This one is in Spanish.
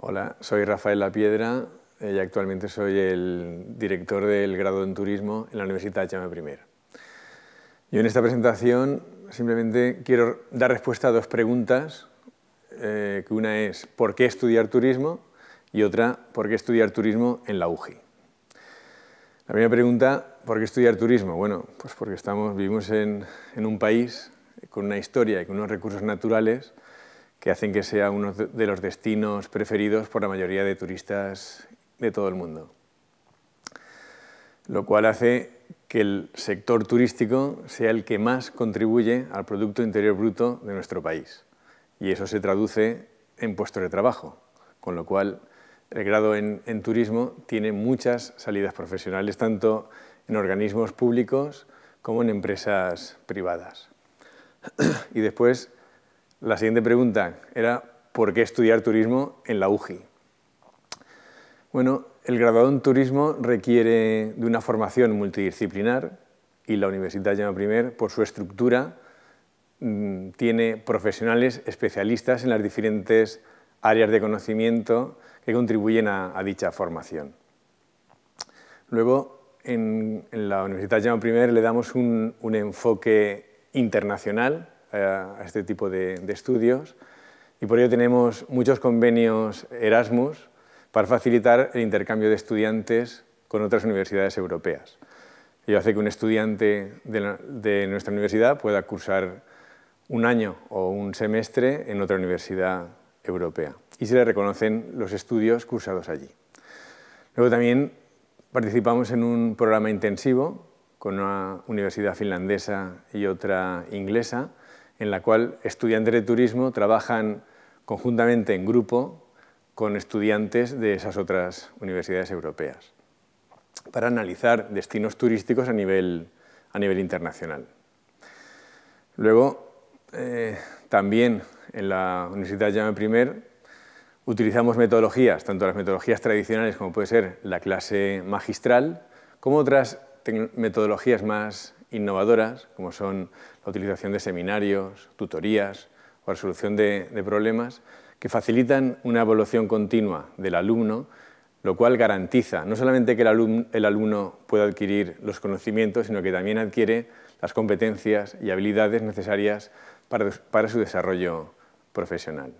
Hola, soy Rafael Lapiedra eh, y actualmente soy el director del grado en turismo en la Universidad Jaume I. Yo en esta presentación simplemente quiero dar respuesta a dos preguntas, eh, que una es ¿por qué estudiar turismo? y otra ¿por qué estudiar turismo en la UGI? La primera pregunta, ¿por qué estudiar turismo? Bueno, pues porque estamos, vivimos en, en un país con una historia y con unos recursos naturales que hacen que sea uno de los destinos preferidos por la mayoría de turistas de todo el mundo. Lo cual hace que el sector turístico sea el que más contribuye al Producto Interior Bruto de nuestro país. Y eso se traduce en puestos de trabajo, con lo cual el grado en, turismo tiene muchas salidas profesionales, tanto en organismos públicos como en empresas privadas. Y después, la siguiente pregunta era ¿por qué estudiar turismo en la UGI? Bueno, el graduado en turismo requiere de una formación multidisciplinar y la Universidad Llama I, por su estructura, mm, tiene profesionales especialistas en las diferentes áreas de conocimiento que contribuyen a, dicha formación. Luego, en, la Universidad Llama I le damos un enfoque internacional a este tipo de, estudios y por ello tenemos muchos convenios Erasmus para facilitar el intercambio de estudiantes con otras universidades europeas. Ello hace que un estudiante de, nuestra universidad pueda cursar un año o un semestre en otra universidad europea y se le reconocen los estudios cursados allí. Luego también participamos en un programa intensivo con una universidad finlandesa y otra inglesa en la cual estudiantes de turismo trabajan conjuntamente en grupo con estudiantes de esas otras universidades europeas para analizar destinos turísticos a nivel, a nivel internacional. Luego, eh, también en la Universidad Llame I utilizamos metodologías, tanto las metodologías tradicionales como puede ser la clase magistral, como otras metodologías más innovadoras, como son la utilización de seminarios, tutorías o resolución de, problemas, que facilitan una evolución continua del alumno, lo cual garantiza no solamente que el alumno, pueda adquirir los conocimientos, sino que también adquiere las competencias y habilidades necesarias para su desarrollo profesional.